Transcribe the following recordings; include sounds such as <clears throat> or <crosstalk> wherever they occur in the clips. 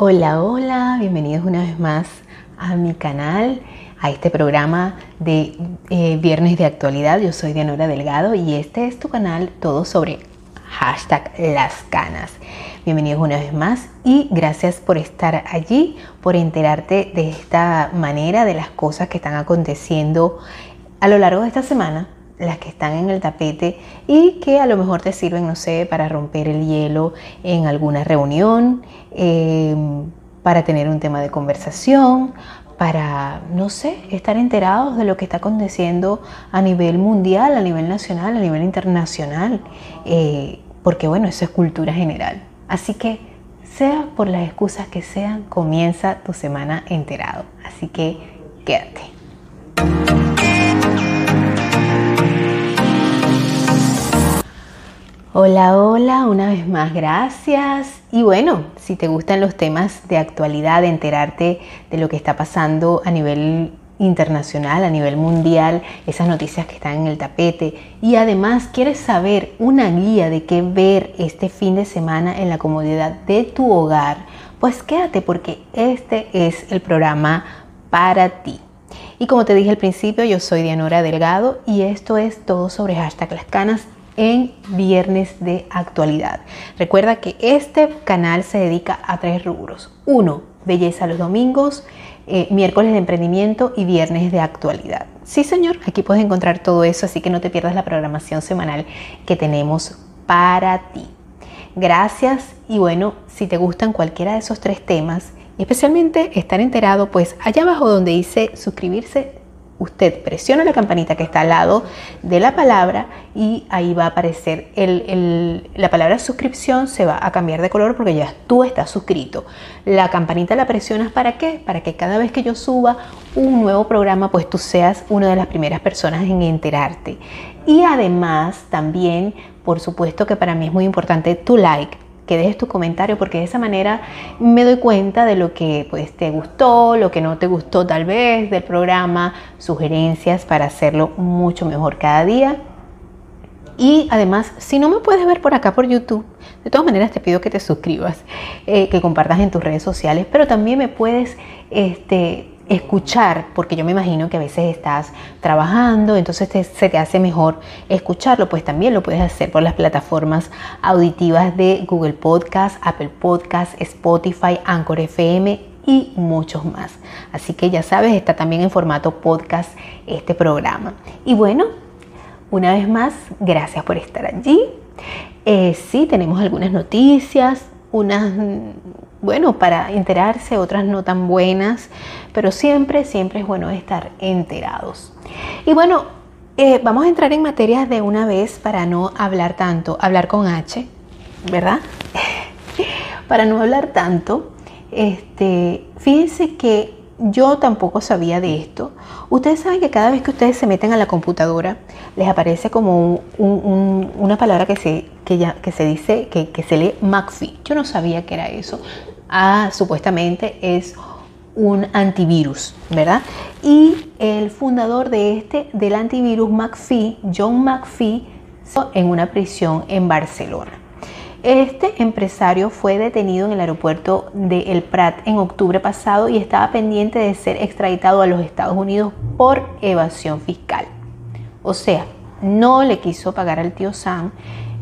Hola, hola, bienvenidos una vez más a mi canal, a este programa de eh, Viernes de Actualidad. Yo soy Dianora Delgado y este es tu canal todo sobre hashtag las canas. Bienvenidos una vez más y gracias por estar allí, por enterarte de esta manera de las cosas que están aconteciendo a lo largo de esta semana las que están en el tapete y que a lo mejor te sirven, no sé, para romper el hielo en alguna reunión, em, para tener un tema de conversación, para, no sé, estar enterados de lo que está aconteciendo a nivel mundial, a nivel nacional, a nivel internacional, eh, porque bueno, eso es cultura general. Así que, sea por las excusas que sean, comienza tu semana enterado. Así que, quédate. Hola, hola, una vez más, gracias. Y bueno, si te gustan los temas de actualidad, de enterarte de lo que está pasando a nivel internacional, a nivel mundial, esas noticias que están en el tapete y además quieres saber una guía de qué ver este fin de semana en la comodidad de tu hogar, pues quédate porque este es el programa para ti. Y como te dije al principio, yo soy Dianora Delgado y esto es todo sobre hashtag las canas en Viernes de Actualidad. Recuerda que este canal se dedica a tres rubros. Uno, belleza los domingos, eh, miércoles de emprendimiento y viernes de actualidad. Sí, señor, aquí puedes encontrar todo eso, así que no te pierdas la programación semanal que tenemos para ti. Gracias y bueno, si te gustan cualquiera de esos tres temas, especialmente estar enterado, pues allá abajo donde dice suscribirse, usted presiona la campanita que está al lado de la palabra y ahí va a aparecer la palabra suscripción se va a cambiar de color porque ya tú estás suscrito. La campanita la presionas para qué? Para que cada vez que yo suba un nuevo programa pues tú seas una de las primeras personas en enterarte. Y además también, por supuesto que para mí es muy importante tu like que dejes tu comentario porque de esa manera me doy cuenta de lo que pues te gustó, lo que no te gustó tal vez del programa, sugerencias para hacerlo mucho mejor cada día. Y además, si no me puedes ver por acá por YouTube, de todas maneras te pido que te suscribas, eh, que compartas en tus redes sociales, pero también me puedes este, escuchar, porque yo me imagino que a veces estás trabajando, entonces se te hace mejor escucharlo, pues también lo puedes hacer por las plataformas auditivas de Google Podcast, Apple Podcast, Spotify, Anchor FM y muchos más. Así que ya sabes, está también en formato podcast este programa. Y bueno, una vez más, gracias por estar allí. Eh, sí, tenemos algunas noticias, unas, bueno, para enterarse, otras no tan buenas, pero siempre, siempre es bueno estar enterados. Y bueno, eh, vamos a entrar en materias de una vez para no hablar tanto, hablar con H, ¿verdad? <laughs> para no hablar tanto, este, fíjense que yo tampoco sabía de esto. Ustedes saben que cada vez que ustedes se meten a la computadora, les aparece como una palabra que se, que ya, que se dice, que, que, se lee McAfee. Yo no sabía que era eso. Ah, supuestamente es un antivirus, ¿verdad? Y el fundador de este, del antivirus McAfee, John McAfee, en una prisión en Barcelona. Este empresario fue detenido en el aeropuerto de El Prat en octubre pasado y estaba pendiente de ser extraditado a los Estados Unidos por evasión fiscal. O sea, no le quiso pagar al tío Sam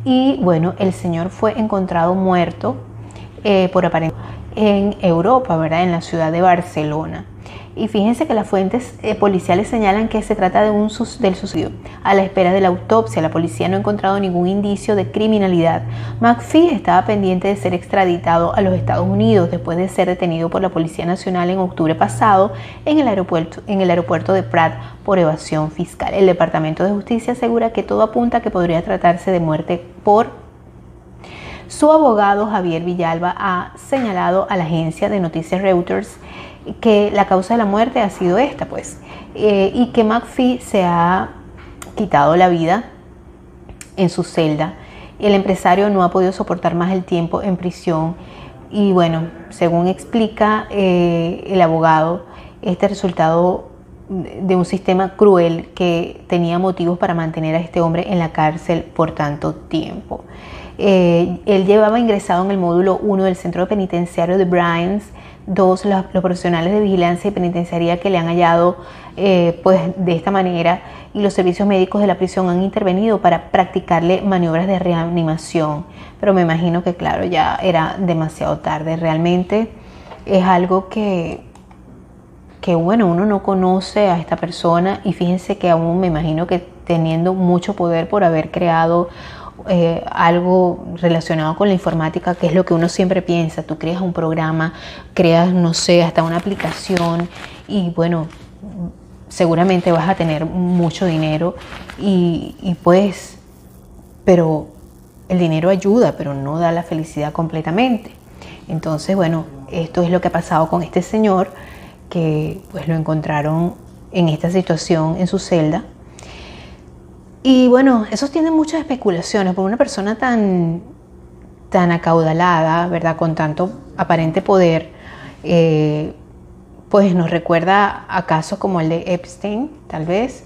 y bueno, el señor fue encontrado muerto eh, por aparente en Europa, ¿verdad? En la ciudad de Barcelona. Y fíjense que las fuentes eh, policiales señalan que se trata de un del suicidio. A la espera de la autopsia, la policía no ha encontrado ningún indicio de criminalidad. McPhee estaba pendiente de ser extraditado a los Estados Unidos después de ser detenido por la Policía Nacional en octubre pasado en el aeropuerto, en el aeropuerto de Prat por evasión fiscal. El Departamento de Justicia asegura que todo apunta a que podría tratarse de muerte por su abogado Javier Villalba ha señalado a la agencia de noticias Reuters que la causa de la muerte ha sido esta, pues, eh, y que McPhee se ha quitado la vida en su celda. El empresario no ha podido soportar más el tiempo en prisión y bueno, según explica eh, el abogado, este resultado de un sistema cruel que tenía motivos para mantener a este hombre en la cárcel por tanto tiempo. Eh, él llevaba ingresado en el módulo 1 del centro penitenciario de Bryans, dos los, profesionales de vigilancia y penitenciaría que le han hallado eh, pues de esta manera y los servicios médicos de la prisión han intervenido para practicarle maniobras de reanimación. Pero me imagino que claro, ya era demasiado tarde. Realmente es algo que, que bueno, uno no conoce a esta persona y fíjense que aún me imagino que teniendo mucho poder por haber creado eh, algo relacionado con la informática, que es lo que uno siempre piensa. Tú creas un programa, creas, no sé, hasta una aplicación y bueno, seguramente vas a tener mucho dinero y, pues, pero el dinero ayuda, pero no da la felicidad completamente. Entonces, bueno, esto es lo que ha pasado con este señor que pues lo encontraron en esta situación en su celda y bueno, eso tiene muchas especulaciones, por una persona tan, tan acaudalada, ¿verdad? Con tanto aparente poder, eh, pues nos recuerda a casos como el de Epstein, tal vez,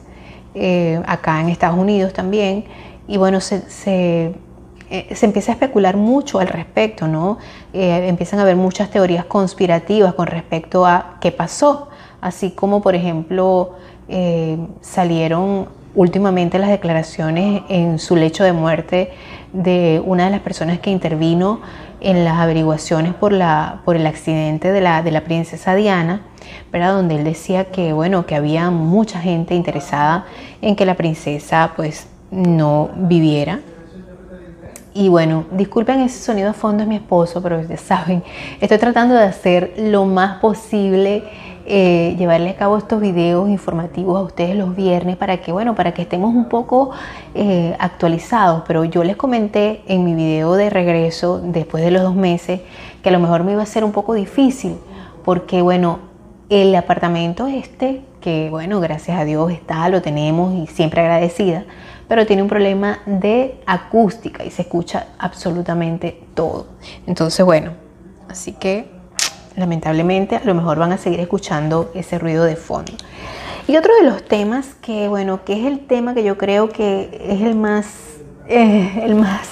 eh, acá en Estados Unidos también. Y bueno, se, se, eh, se empieza a especular mucho al respecto, ¿no? empiezan a haber muchas teorías conspirativas con respecto a qué pasó, así como por ejemplo salieron últimamente las declaraciones en su lecho de muerte de una de las personas que intervino en las averiguaciones por, la, por el accidente de la, de la princesa Diana, ¿verdad? donde él decía que, bueno, que había mucha gente interesada en que la princesa pues no viviera. Y bueno, disculpen ese sonido a fondo, es mi esposo, pero ya saben, estoy tratando de hacer lo más posible eh, llevarle a cabo estos videos informativos a ustedes los viernes para que, bueno, para que estemos un poco eh, actualizados. Pero yo les comenté en mi video de regreso, después de los dos meses, que a lo mejor me iba a ser un poco difícil, porque, bueno, el apartamento este, que, bueno, gracias a Dios está, lo tenemos y siempre agradecida, pero tiene un problema de acústica y se escucha absolutamente todo. Entonces, bueno, así que lamentablemente a lo mejor van a seguir escuchando ese ruido de fondo. Y otro de los temas que, bueno, que es el tema que yo creo que es el más, eh, el más,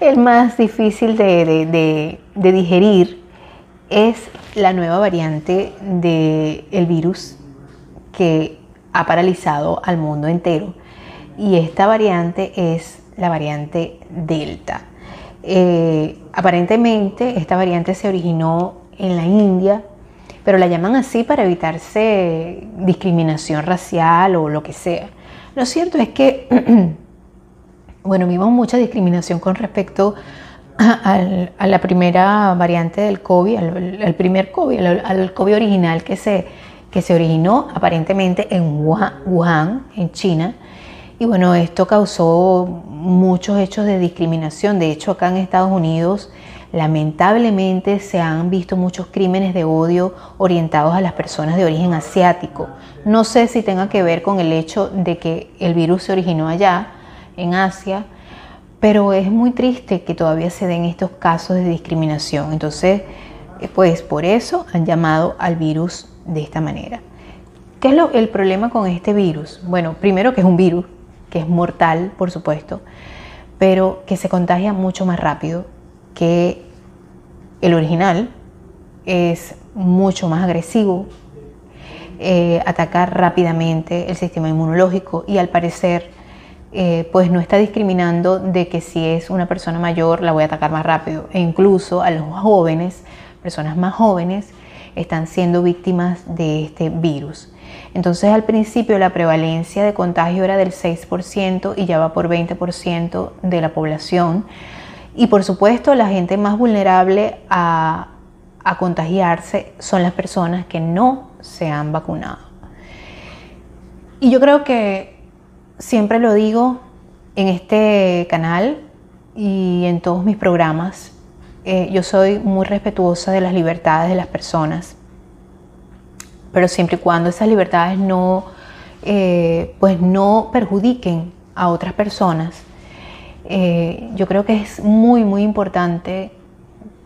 el más difícil de, digerir, es la nueva variante del virus que ha paralizado al mundo entero. Y esta variante es la variante Delta. Eh, aparentemente esta variante se originó en la India, pero la llaman así para evitarse discriminación racial o lo que sea. Lo cierto es que, <clears throat> bueno, vimos mucha discriminación con respecto a, la primera variante del COVID, al, primer COVID, al, COVID original que se, que se originó aparentemente en Wuhan, en China. Y bueno, esto causó muchos hechos de discriminación. De hecho, acá en Estados Unidos Lamentablemente se han visto muchos crímenes de odio orientados a las personas de origen asiático. No sé si tenga que ver con el hecho de que el virus se originó allá, en Asia, pero es muy triste que todavía se den estos casos de discriminación. Entonces, pues por eso han llamado al virus de esta manera. ¿Qué es lo, el problema con este virus? Bueno, primero que es un virus, que es mortal, por supuesto, pero que se contagia mucho más rápido que el original es mucho más agresivo, eh, atacar rápidamente el sistema inmunológico y al parecer eh, pues no está discriminando de que si es una persona mayor la voy a atacar más rápido e incluso a los jóvenes, personas más jóvenes, están siendo víctimas de este virus. Entonces al principio la prevalencia de contagio era del 6% y ya va por 20% de la población. Y por supuesto, la gente más vulnerable a, contagiarse son las personas que no se han vacunado. Y yo creo que siempre lo digo en este canal y en todos mis programas, eh, yo soy muy respetuosa de las libertades de las personas, pero siempre y cuando esas libertades no, eh, pues no perjudiquen a otras personas, eh, yo creo que es muy, muy importante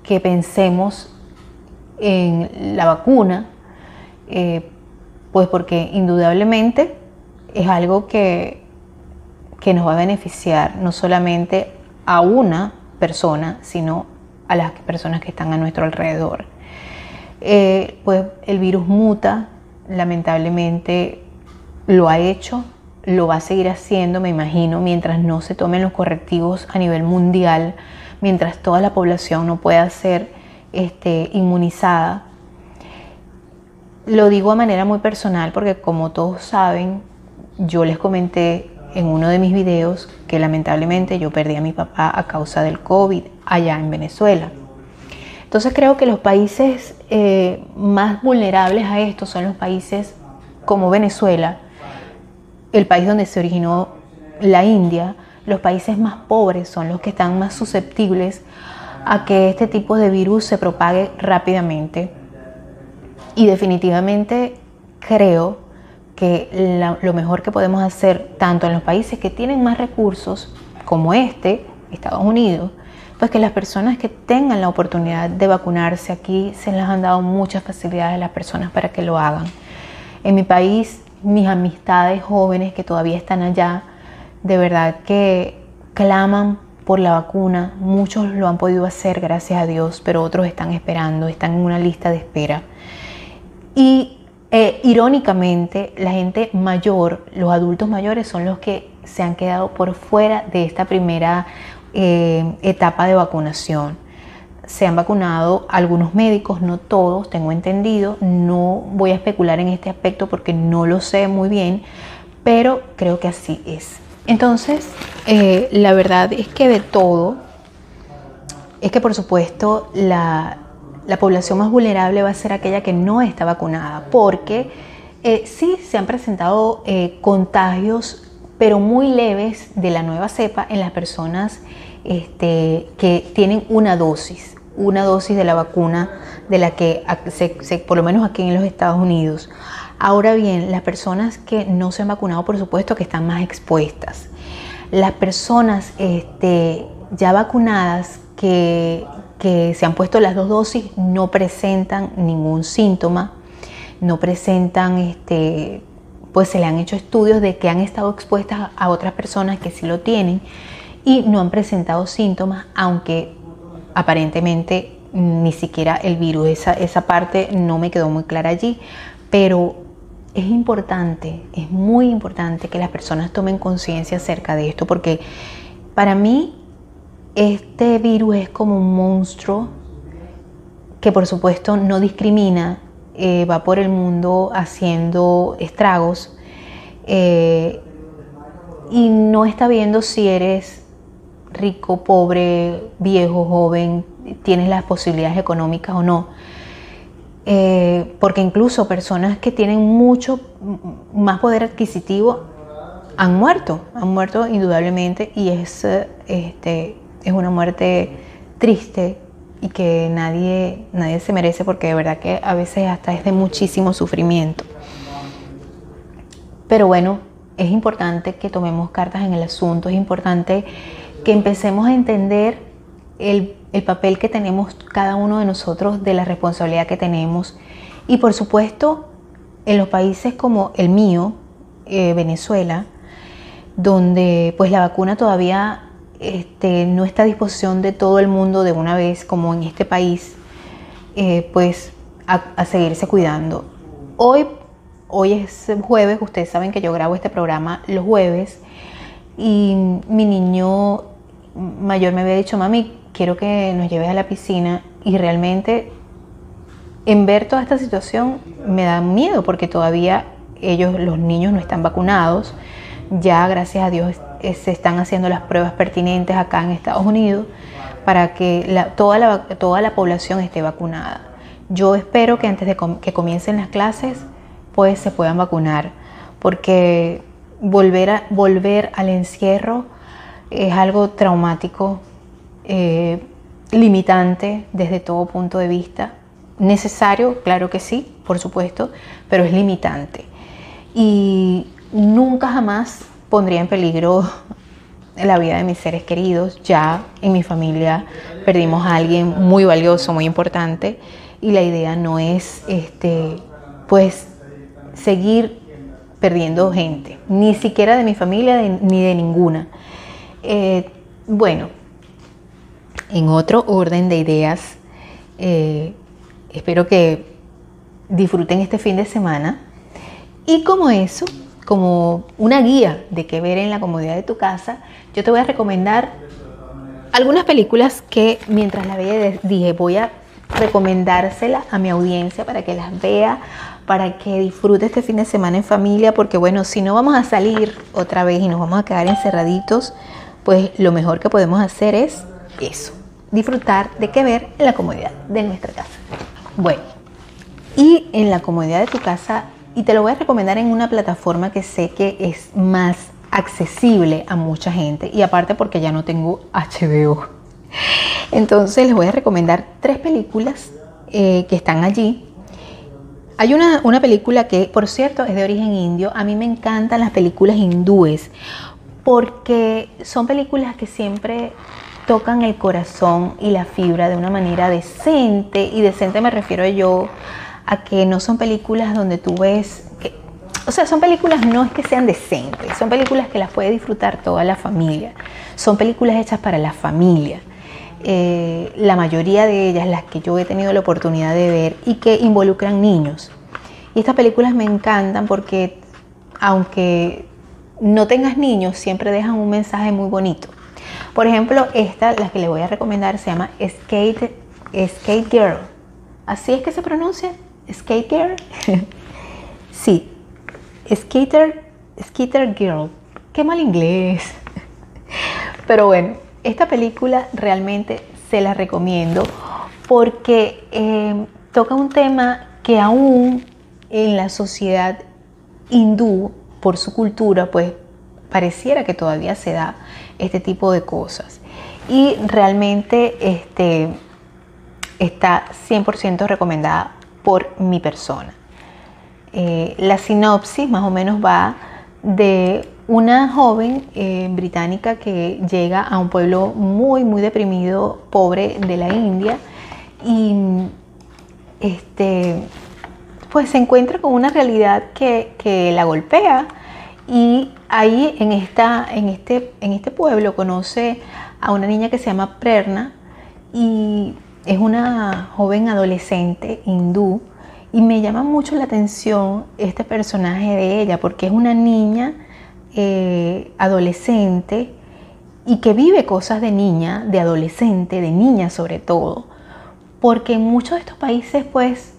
que pensemos en la vacuna, eh, pues porque indudablemente es algo que, que nos va a beneficiar no solamente a una persona, sino a las personas que están a nuestro alrededor. Eh, pues el virus muta, lamentablemente lo ha hecho, lo va a seguir haciendo, me imagino, mientras no se tomen los correctivos a nivel mundial, mientras toda la población no pueda ser este, inmunizada. Lo digo a manera muy personal porque como todos saben, yo les comenté en uno de mis videos que lamentablemente yo perdí a mi papá a causa del COVID allá en Venezuela. Entonces creo que los países eh, más vulnerables a esto son los países como Venezuela, el país donde se originó la India, los países más pobres son los que están más susceptibles a que este tipo de virus se propague rápidamente. Y definitivamente creo que lo mejor que podemos hacer, tanto en los países que tienen más recursos, como este, Estados Unidos, pues que las personas que tengan la oportunidad de vacunarse aquí se les han dado muchas facilidades a las personas para que lo hagan. En mi país, mis amistades jóvenes que todavía están allá, de verdad que claman por la vacuna. Muchos lo han podido hacer, gracias a Dios, pero otros están esperando, están en una lista de espera. Y eh, irónicamente, la gente mayor, los adultos mayores son los que se han quedado por fuera de esta primera eh, etapa de vacunación. Se han vacunado algunos médicos, no todos, tengo entendido. No voy a especular en este aspecto porque no lo sé muy bien, pero creo que así es. Entonces, eh, la verdad es que de todo, es que por supuesto la, la población más vulnerable va a ser aquella que no está vacunada, porque eh, sí se han presentado eh, contagios, pero muy leves de la nueva cepa en las personas este, que tienen una dosis, una dosis de la vacuna de la que, por lo menos aquí en los Estados Unidos. Ahora bien, las personas que no se han vacunado, por supuesto que están más expuestas. Las personas este, ya vacunadas que, que se han puesto las dos dosis no presentan ningún síntoma, no presentan, este, pues se le han hecho estudios de que han estado expuestas a otras personas que sí lo tienen y no han presentado síntomas, aunque aparentemente ni siquiera el virus, esa, esa parte no me quedó muy clara allí, pero es importante, es muy importante que las personas tomen conciencia acerca de esto, porque para mí este virus es como un monstruo que por supuesto no discrimina, eh, va por el mundo haciendo estragos eh, y no está viendo si eres rico, pobre, viejo, joven, tienes las posibilidades económicas o no. Eh, porque incluso personas que tienen mucho más poder adquisitivo han muerto, han muerto indudablemente y es este, es una muerte triste y que nadie, nadie se merece porque de verdad que a veces hasta es de muchísimo sufrimiento. Pero bueno, es importante que tomemos cartas en el asunto, es importante que empecemos a entender el, papel que tenemos cada uno de nosotros, de la responsabilidad que tenemos. Y por supuesto, en los países como el mío, eh, Venezuela, donde pues la vacuna todavía este, no está a disposición de todo el mundo de una vez, como en este país, eh, pues a, seguirse cuidando. Hoy, hoy es jueves, ustedes saben que yo grabo este programa los jueves y mi niño mayor me había dicho, mami, quiero que nos lleves a la piscina y realmente en ver toda esta situación me da miedo porque todavía ellos, los niños, no están vacunados. Ya, gracias a Dios, eh, se están haciendo las pruebas pertinentes acá en Estados Unidos para que toda, la, toda la población esté vacunada. Yo espero que antes de que comiencen las clases, pues se puedan vacunar, porque volver, a, volver al encierro es algo traumático, eh, limitante desde todo punto de vista. Necesario, claro que sí, por supuesto, pero es limitante. Y nunca jamás pondría en peligro la vida de mis seres queridos. Ya en mi familia perdimos a alguien muy valioso, muy importante, y la idea no es este, pues seguir perdiendo gente, ni siquiera de mi familia ni de ninguna. Eh, bueno, en otro orden de ideas, eh, espero que disfruten este fin de semana. Y como eso, como una guía de qué ver en la comodidad de tu casa, yo te voy a recomendar algunas películas que mientras la veía dije voy a recomendárselas a mi audiencia para que las vea, para que disfrute este fin de semana en familia, porque bueno, si no vamos a salir otra vez y nos vamos a quedar encerraditos, pues lo mejor que podemos hacer es eso, disfrutar de qué ver en la comodidad de nuestra casa. Bueno, y en la comodidad de tu casa, y te lo voy a recomendar en una plataforma que sé que es más accesible a mucha gente, y aparte porque ya no tengo HBO. Entonces les voy a recomendar tres películas eh, que están allí. Hay una, una película que, por cierto, es de origen indio. A mí me encantan las películas hindúes porque son películas que siempre tocan el corazón y la fibra de una manera decente. Y decente me refiero yo a que no son películas donde tú ves que, o sea, son películas no es que sean decentes, son películas que las puede disfrutar toda la familia. Son películas hechas para la familia. Eh, la mayoría de ellas, las que yo he tenido la oportunidad de ver y que involucran niños. Y estas películas me encantan porque aunque no tengas niños, siempre dejan un mensaje muy bonito. Por ejemplo, esta, la que le voy a recomendar, se llama Skate, Skate Girl. ¿Así es que se pronuncia? ¿Skate Girl? <laughs> sí, Skater, Skater Girl. Qué mal inglés. <laughs> Pero bueno, esta película realmente se la recomiendo porque eh, toca un tema que aún en la sociedad hindú, por su cultura, pues pareciera que todavía se da este tipo de cosas. Y realmente este, está 100% recomendada por mi persona. Eh, la sinopsis más o menos va de una joven eh, británica que llega a un pueblo muy, muy deprimido, pobre de la India, y este, pues se encuentra con una realidad que, la golpea y ahí en, esta, en, este, en este pueblo conoce a una niña que se llama Prerna y es una joven adolescente hindú y me llama mucho la atención este personaje de ella porque es una niña eh, adolescente y que vive cosas de niña, de adolescente, de niña sobre todo, porque en muchos de estos países pues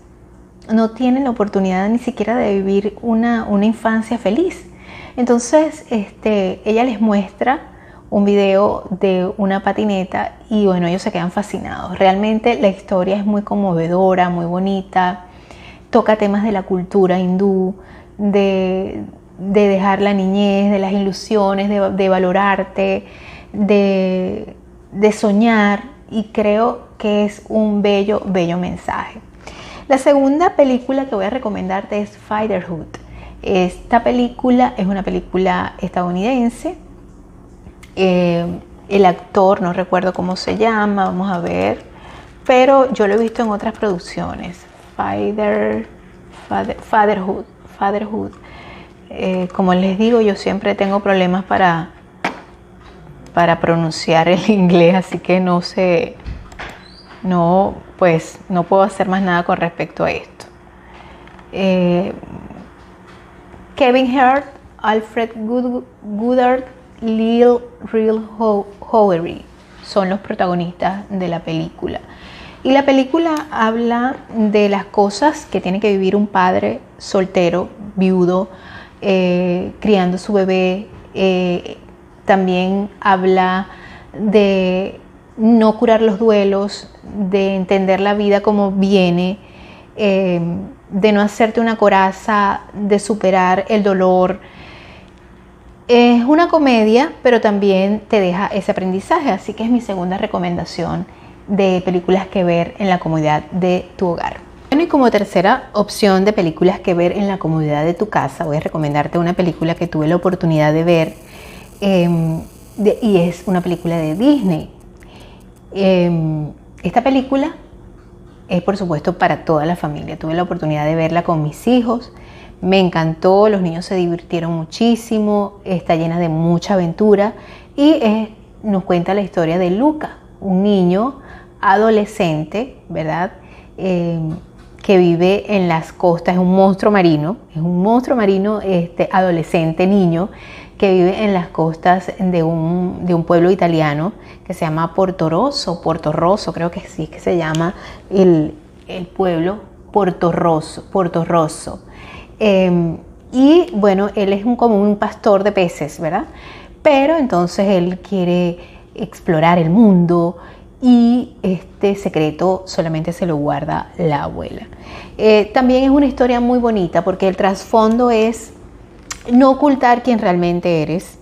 no tienen la oportunidad ni siquiera de vivir una, una infancia feliz. Entonces este, ella les muestra un video de una patineta y bueno, ellos se quedan fascinados. Realmente la historia es muy conmovedora, muy bonita, toca temas de la cultura hindú, de, de dejar la niñez, de las ilusiones, de, valorarte, de, de, soñar y creo que es un bello, bello mensaje. La segunda película que voy a recomendarte es Fighterhood. Esta película es una película estadounidense. Eh, el actor, no recuerdo cómo se llama, vamos a ver, pero yo lo he visto en otras producciones. Father, fatherhood, fatherhood. Eh, como les digo, yo siempre tengo problemas para, para pronunciar el <laughs> inglés, así que no sé, no, pues no puedo hacer más nada con respecto a esto. Eh, Kevin Hart, Alfred Goodard, Lil Real Howery son los protagonistas de la película. Y la película habla de las cosas que tiene que vivir un padre soltero, viudo, eh, criando su bebé. Eh, también habla de no curar los duelos, de entender la vida como viene, eh, de no hacerte una coraza, de superar el dolor. Es una comedia, pero también te deja ese aprendizaje, así que es mi segunda recomendación de películas que ver en la comodidad de tu hogar. Bueno, y como tercera opción de películas que ver en la comodidad de tu casa, voy a recomendarte una película que tuve la oportunidad de ver em, y es una película de Disney. Em, esta película es por supuesto para toda la familia. Tuve la oportunidad de verla con mis hijos. Me encantó, los niños se divirtieron muchísimo, está llena de mucha aventura y nos cuenta la historia de Luca, un niño adolescente, ¿verdad? Eh, que vive en las costas, es un monstruo marino, es un monstruo marino este, adolescente, niño, vive en las costas de un, de un pueblo italiano que se llama Porto Rosso, Porto Rosso, creo que sí que se llama el, el pueblo Porto Rosso. Porto Rosso. Em, y bueno, él es un, como un pastor de peces, ¿verdad? Pero entonces él quiere explorar el mundo y este secreto solamente se lo guarda la abuela. Eh, también es una historia muy bonita porque el trasfondo es no ocultar quién realmente eres,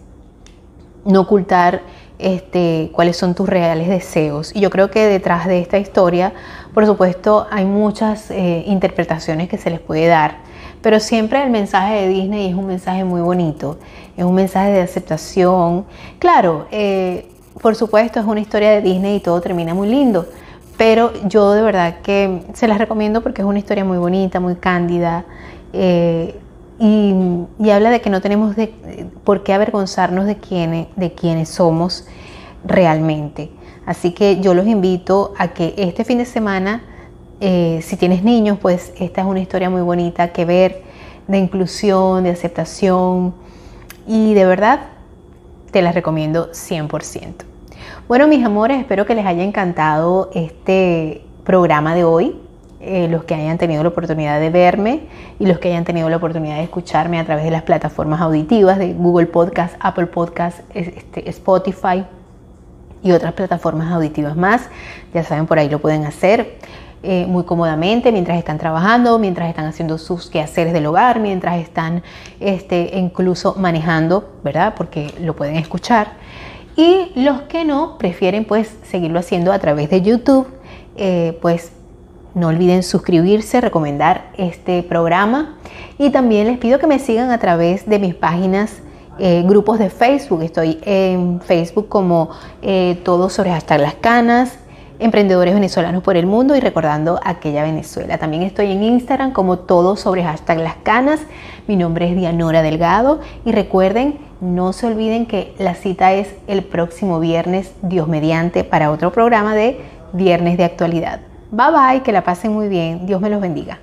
no ocultar este, cuáles son tus reales deseos. Y yo creo que detrás de esta historia, por supuesto, hay muchas eh, interpretaciones que se les puede dar, pero siempre el mensaje de Disney es un mensaje muy bonito, es un mensaje de aceptación. Claro, eh, por supuesto, es una historia de Disney y todo termina muy lindo. Pero yo de verdad que se las recomiendo porque es una historia muy bonita, muy cándida. Eh, y, habla de que no tenemos por qué avergonzarnos de quienes, de quienes somos realmente. Así que yo los invito a que este fin de semana, eh, si tienes niños, pues esta es una historia muy bonita que ver de inclusión, de aceptación y de verdad te la recomiendo 100%. Bueno, mis amores, espero que les haya encantado este programa de hoy. Eh, los que hayan tenido la oportunidad de verme y los que hayan tenido la oportunidad de escucharme a través de las plataformas auditivas de Google Podcast, Apple Podcast, este, Spotify y otras plataformas auditivas más. Ya saben, por ahí lo pueden hacer. Eh, muy cómodamente mientras están trabajando, mientras están haciendo sus quehaceres del hogar, mientras están este, incluso manejando, ¿verdad? Porque lo pueden escuchar. Y los que no prefieren pues seguirlo haciendo a través de YouTube, eh, pues no olviden suscribirse, recomendar este programa y también les pido que me sigan a través de mis páginas, eh, grupos de Facebook. Estoy en Facebook como eh, Todo sobre hashtag las canas, Emprendedores Venezolanos por el Mundo y recordando aquella Venezuela. También estoy en Instagram como Todo sobre hashtag las canas. Mi nombre es Dianora Delgado y recuerden, no se olviden que la cita es el próximo viernes, Dios mediante, para otro programa de Viernes de Actualidad. Bye bye, que la pasen muy bien. Dios me los bendiga.